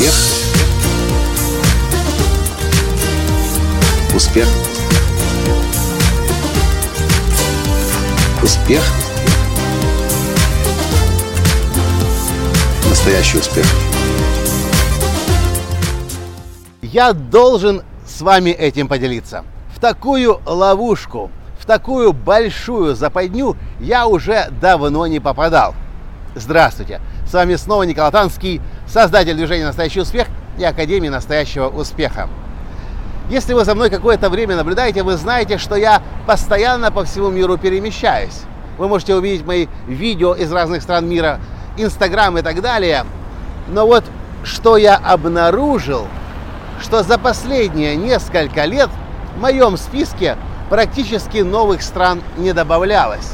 Успех. Успех. Успех. Настоящий успех. Я должен с вами этим поделиться. В такую ловушку, в такую большую западню я уже давно не попадал. Здравствуйте! С вами снова Николай Танский, создатель движения «Настоящий успех» и Академии настоящего успеха. Если вы за мной какое-то время наблюдаете, вы знаете, что я постоянно по всему миру перемещаюсь. Вы можете увидеть мои видео из разных стран мира, Инстаграм и так далее. Но вот что я обнаружил, что за последние несколько лет в моем списке практически новых стран не добавлялось.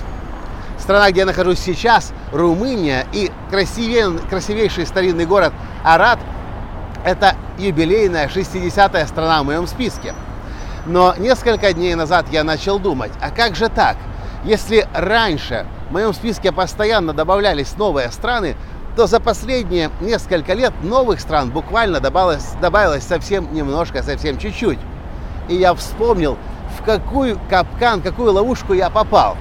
Страна, где я нахожусь сейчас, Румыния и красивей, красивейший старинный город Арат – это юбилейная 60-я страна в моем списке. Но несколько дней назад я начал думать, а как же так? Если раньше в моем списке постоянно добавлялись новые страны, то за последние несколько лет новых стран буквально добавилось, добавилось совсем немножко, совсем чуть-чуть. И я вспомнил, в какую капкан, какую ловушку я попал.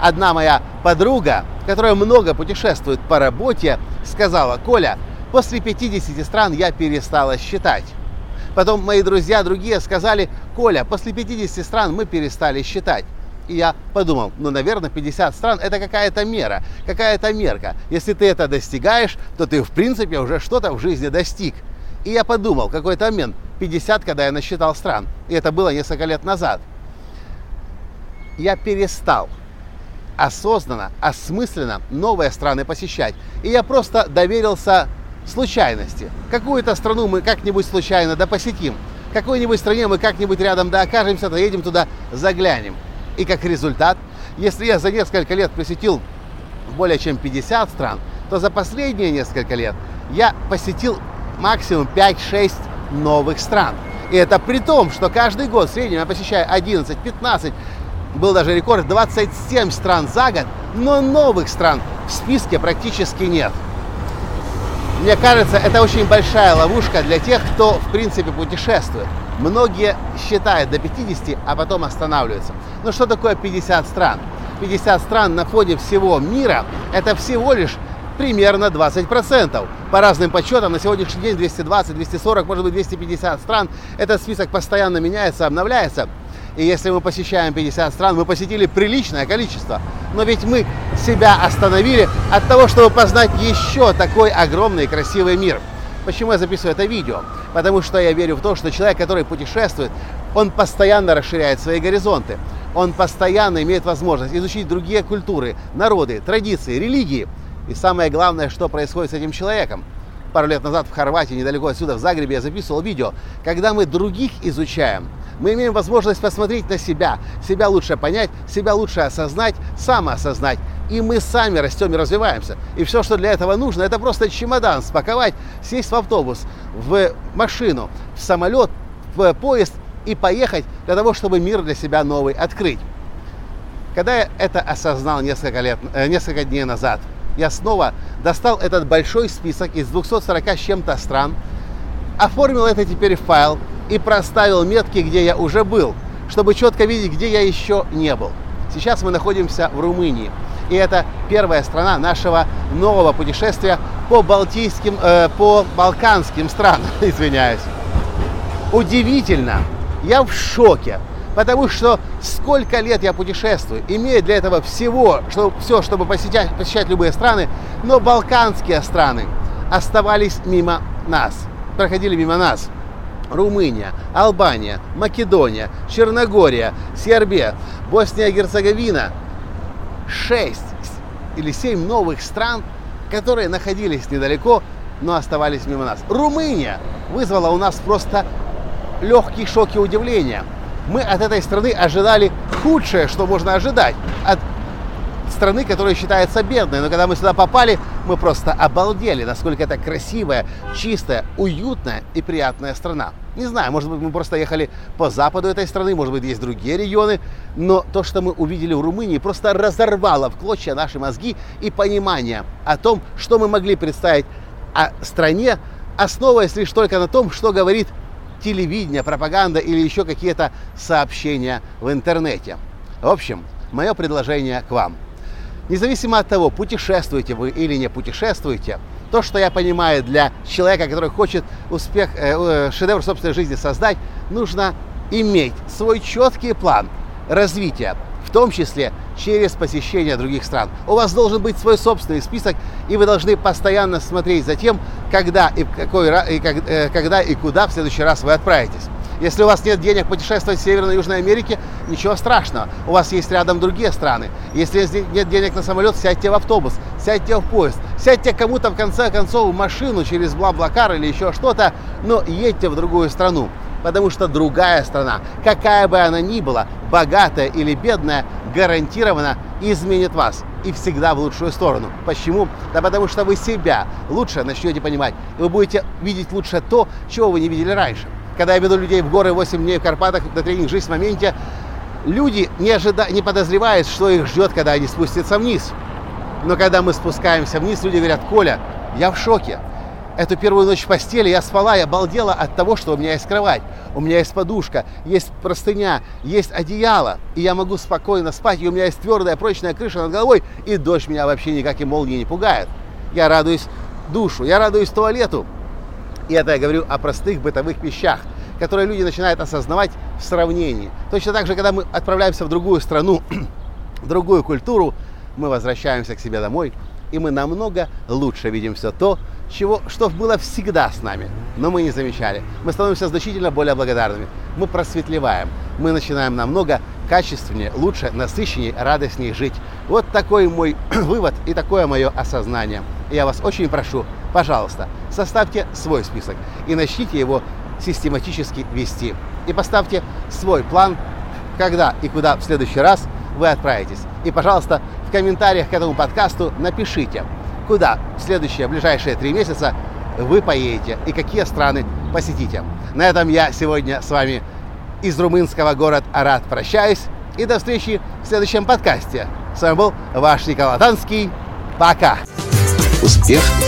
Одна моя подруга, которая много путешествует по работе, сказала, Коля, после 50 стран я перестала считать. Потом мои друзья другие сказали, Коля, после 50 стран мы перестали считать. И я подумал, ну, наверное, 50 стран это какая-то мера, какая-то мерка. Если ты это достигаешь, то ты, в принципе, уже что-то в жизни достиг. И я подумал, какой-то момент, 50, когда я насчитал стран, и это было несколько лет назад, я перестал осознанно, осмысленно новые страны посещать. И я просто доверился случайности. Какую-то страну мы как-нибудь случайно да посетим. Какой-нибудь стране мы как-нибудь рядом да окажемся, доедем туда, заглянем. И как результат, если я за несколько лет посетил более чем 50 стран, то за последние несколько лет я посетил максимум 5-6 новых стран. И это при том, что каждый год в среднем я посещаю 11-15 был даже рекорд 27 стран за год, но новых стран в списке практически нет. Мне кажется, это очень большая ловушка для тех, кто в принципе путешествует. Многие считают до 50, а потом останавливаются. Но что такое 50 стран? 50 стран на фоне всего мира – это всего лишь примерно 20%. По разным подсчетам, на сегодняшний день 220, 240, может быть 250 стран. Этот список постоянно меняется, обновляется. И если мы посещаем 50 стран, мы посетили приличное количество. Но ведь мы себя остановили от того, чтобы познать еще такой огромный красивый мир. Почему я записываю это видео? Потому что я верю в то, что человек, который путешествует, он постоянно расширяет свои горизонты. Он постоянно имеет возможность изучить другие культуры, народы, традиции, религии. И самое главное, что происходит с этим человеком. Пару лет назад в Хорватии, недалеко отсюда, в Загребе, я записывал видео, когда мы других изучаем, мы имеем возможность посмотреть на себя, себя лучше понять, себя лучше осознать, самоосознать. И мы сами растем и развиваемся. И все, что для этого нужно, это просто чемодан спаковать, сесть в автобус, в машину, в самолет, в поезд и поехать для того, чтобы мир для себя новый открыть. Когда я это осознал несколько, лет, э, несколько дней назад, я снова достал этот большой список из 240 с чем-то стран, оформил это теперь в файл, и проставил метки, где я уже был, чтобы четко видеть, где я еще не был. Сейчас мы находимся в Румынии. И это первая страна нашего нового путешествия по балтийским, э, по балканским странам, извиняюсь. Удивительно, я в шоке, потому что сколько лет я путешествую, имея для этого всего, что, все, чтобы посещать, посещать любые страны, но балканские страны оставались мимо нас, проходили мимо нас. Румыния, Албания, Македония, Черногория, Сербия, Босния и Герцеговина. Шесть или семь новых стран, которые находились недалеко, но оставались мимо нас. Румыния вызвала у нас просто легкий шок и удивление. Мы от этой страны ожидали худшее, что можно ожидать. От страны, которая считается бедной. Но когда мы сюда попали, мы просто обалдели, насколько это красивая, чистая, уютная и приятная страна. Не знаю, может быть, мы просто ехали по западу этой страны, может быть, есть другие регионы, но то, что мы увидели в Румынии, просто разорвало в клочья наши мозги и понимание о том, что мы могли представить о стране, основываясь лишь только на том, что говорит телевидение, пропаганда или еще какие-то сообщения в интернете. В общем, мое предложение к вам. Независимо от того, путешествуете вы или не путешествуете, то, что я понимаю для человека, который хочет успех, э, шедевр собственной жизни создать, нужно иметь свой четкий план развития, в том числе через посещение других стран. У вас должен быть свой собственный список, и вы должны постоянно смотреть за тем, когда и, какой, и как, э, когда и куда в следующий раз вы отправитесь. Если у вас нет денег путешествовать в Северной и Южной Америке, ничего страшного. У вас есть рядом другие страны. Если нет денег на самолет, сядьте в автобус, сядьте в поезд, сядьте кому-то в конце концов в машину через Бла-Блакар или еще что-то, но едьте в другую страну. Потому что другая страна, какая бы она ни была, богатая или бедная, гарантированно изменит вас и всегда в лучшую сторону. Почему? Да потому что вы себя лучше начнете понимать. И вы будете видеть лучше то, чего вы не видели раньше. Когда я веду людей в горы 8 дней в Карпатах на тренинг «Жизнь в моменте», люди не, ожида... не подозревают, что их ждет, когда они спустятся вниз. Но когда мы спускаемся вниз, люди говорят, Коля, я в шоке эту первую ночь в постели я спала, я балдела от того, что у меня есть кровать, у меня есть подушка, есть простыня, есть одеяло, и я могу спокойно спать, и у меня есть твердая прочная крыша над головой, и дождь меня вообще никак и молнии не пугает. Я радуюсь душу, я радуюсь туалету. И это я говорю о простых бытовых вещах, которые люди начинают осознавать в сравнении. Точно так же, когда мы отправляемся в другую страну, в другую культуру, мы возвращаемся к себе домой, и мы намного лучше видим все то, чего, что было всегда с нами, но мы не замечали. Мы становимся значительно более благодарными. Мы просветлеваем. Мы начинаем намного качественнее, лучше, насыщеннее, радостнее жить. Вот такой мой вывод и такое мое осознание. Я вас очень прошу, пожалуйста, составьте свой список и начните его систематически вести. И поставьте свой план, когда и куда в следующий раз вы отправитесь. И, пожалуйста, в комментариях к этому подкасту напишите, куда в следующие ближайшие три месяца вы поедете и какие страны посетите. На этом я сегодня с вами из румынского города Арат прощаюсь и до встречи в следующем подкасте. С вами был ваш Николай Танский. Пока! Успех!